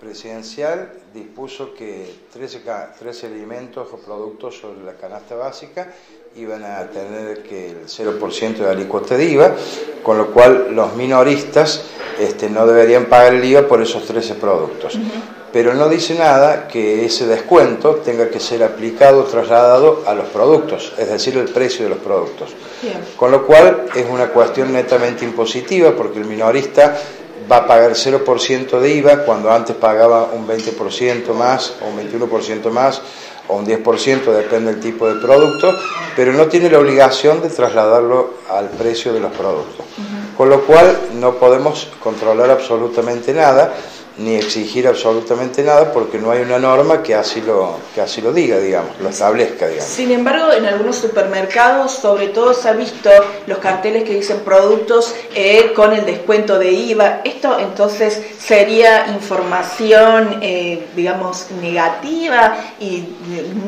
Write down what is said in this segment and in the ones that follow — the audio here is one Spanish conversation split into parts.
presidencial dispuso que 13, 13 alimentos o productos sobre la canasta básica iban a tener que el 0% de alícuota de IVA, con lo cual los minoristas este, no deberían pagar el IVA por esos 13 productos. Pero no dice nada que ese descuento tenga que ser aplicado, trasladado a los productos, es decir, el precio de los productos. Con lo cual es una cuestión netamente impositiva porque el minorista va a pagar 0% de IVA cuando antes pagaba un 20% más o un 21% más o un 10%, depende del tipo de producto, pero no tiene la obligación de trasladarlo al precio de los productos. Con lo cual no podemos controlar absolutamente nada ni exigir absolutamente nada porque no hay una norma que así lo, que así lo diga, digamos, lo establezca, digamos. Sin embargo, en algunos supermercados, sobre todo se ha visto los carteles que dicen productos eh, con el descuento de IVA. ¿Esto entonces sería información, eh, digamos, negativa y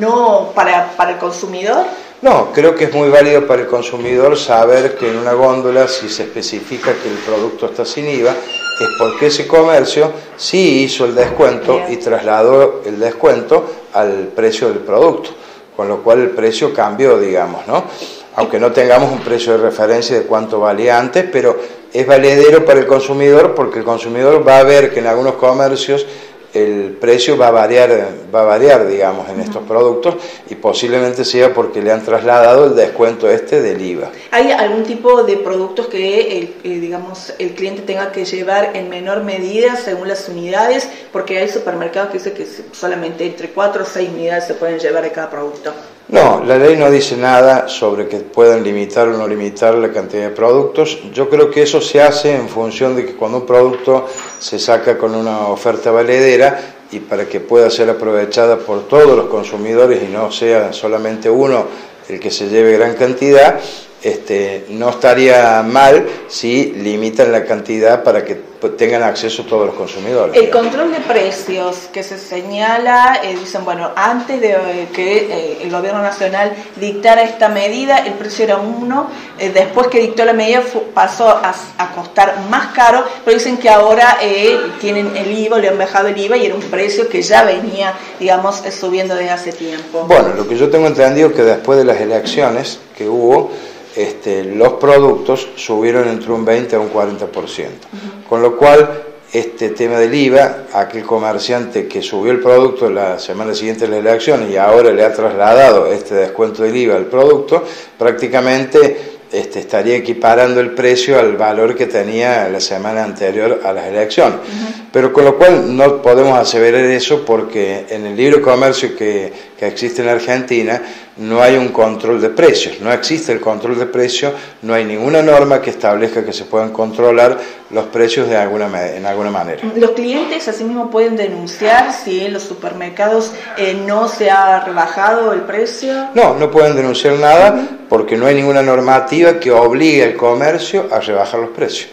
no para, para el consumidor? No, creo que es muy válido para el consumidor saber que en una góndola, si se especifica que el producto está sin IVA, es porque ese comercio sí hizo el descuento y trasladó el descuento al precio del producto, con lo cual el precio cambió, digamos, ¿no? Aunque no tengamos un precio de referencia de cuánto valía antes, pero es valedero para el consumidor porque el consumidor va a ver que en algunos comercios el precio va a variar, va a variar digamos, en estos productos y posiblemente sea porque le han trasladado el descuento este del IVA. ¿Hay algún tipo de productos que el, eh, digamos, el cliente tenga que llevar en menor medida según las unidades? Porque hay supermercados que dicen que solamente entre 4 o 6 unidades se pueden llevar de cada producto. No, la ley no dice nada sobre que puedan limitar o no limitar la cantidad de productos. Yo creo que eso se hace en función de que cuando un producto se saca con una oferta valedera y para que pueda ser aprovechada por todos los consumidores y no sea solamente uno el que se lleve gran cantidad, este, no estaría mal si limitan la cantidad para que tengan acceso todos los consumidores. El control de precios que se señala, eh, dicen, bueno, antes de eh, que eh, el gobierno nacional dictara esta medida, el precio era uno, después que dictó la medida pasó a, costar más caro, pero dicen que ahora tienen el IVA, le han bajado el IVA y era un precio que ya venía, digamos, subiendo desde hace tiempo. Bueno, lo que yo tengo entendido es que después de las elecciones que hubo, este, los productos subieron entre un 20 a un 40%. Con lo cual, este tema del IVA, aquel comerciante que subió el producto la semana siguiente de la elección y ahora le ha trasladado este descuento del IVA al producto, prácticamente este, estaría equiparando el precio al valor que tenía la semana anterior a las elecciones. Pero con lo cual no podemos aseverar eso porque en el libre comercio que, que, existe en Argentina no hay un control de precios, no existe el control de precios, no hay ninguna norma que establezca que se puedan controlar los precios de alguna, en alguna manera. ¿Los clientes asimismo pueden denunciar si en los supermercados eh, no se ha rebajado el precio? No, no pueden denunciar nada porque no hay ninguna normativa que obligue al comercio a rebajar los precios.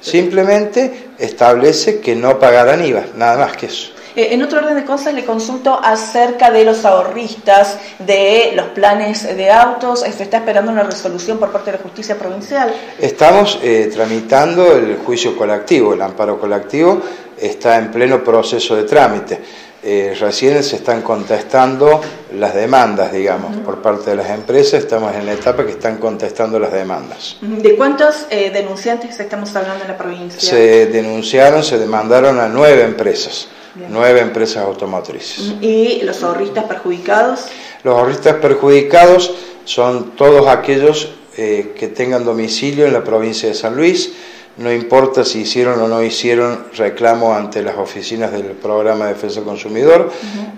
Simplemente establece que no pagarán IVA, nada más que eso. Eh, en otro orden de cosas le consulto acerca de los ahorristas, de los planes de autos. Se está esperando una resolución por parte de la justicia provincial. Estamos eh, tramitando el juicio colectivo, el amparo colectivo está en pleno proceso de trámite. Eh, recién se están contestando las demandas, digamos, por parte de las empresas. Estamos en la etapa que están contestando las demandas. ¿De cuántos eh, denunciantes estamos hablando en la provincia? Se denunciaron, se demandaron a nueve empresas, nueve empresas automotrices. ¿Y los ahorristas perjudicados? Los ahorristas perjudicados son todos aquellos eh, que tengan domicilio en la provincia de San Luis no importa si hicieron o no hicieron reclamo ante las oficinas del programa de defensa del consumidor,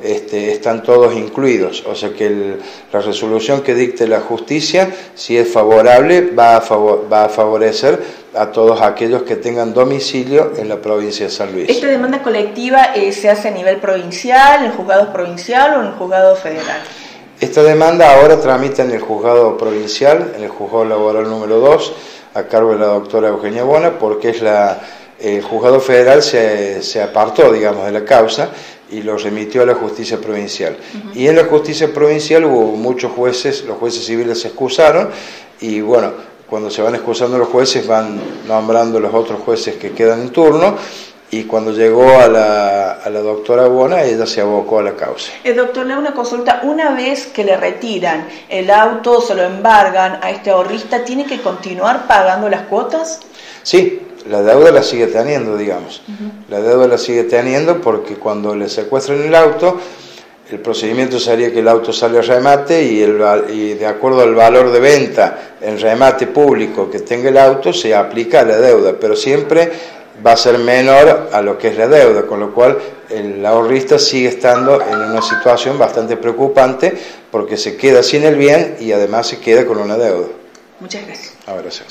este, están todos incluidos. O sea que la resolución que dicte la justicia, si es favorable, va a, va a favorecer a todos aquellos que tengan domicilio en la provincia de San Luis. ¿Esta demanda colectiva eh, se hace a nivel provincial, en el juzgado provincial o en el juzgado federal? Esta demanda ahora tramita en el juzgado provincial, en el juzgado laboral número 2, a cargo de la doctora Eugenia Bona, porque es la, el juzgado federal se, se, apartó, digamos, de la causa y lo remitió a la justicia provincial. Y en la justicia provincial hubo muchos jueces, los jueces civiles se excusaron y bueno, cuando se van excusando los jueces van nombrando los otros jueces que quedan en turno y cuando llegó a la, a la doctora Bona, ella se abocó a la causa. El doctor, le una consulta. Una vez que le retiran el auto, se lo embargan a este ahorrista, ¿tiene que continuar pagando las cuotas? Sí, la deuda la sigue teniendo, digamos. La deuda la sigue teniendo porque cuando le secuestran el auto, el procedimiento sería que el auto sale a remate y, el, y de acuerdo al valor de venta en remate público que tenga el auto, se aplica la deuda, pero siempre va a ser menor a lo que es la deuda, con lo cual el ahorrista sigue estando en una situación bastante preocupante porque se queda sin el bien y además se queda con una deuda. Muchas gracias. Ahora sí.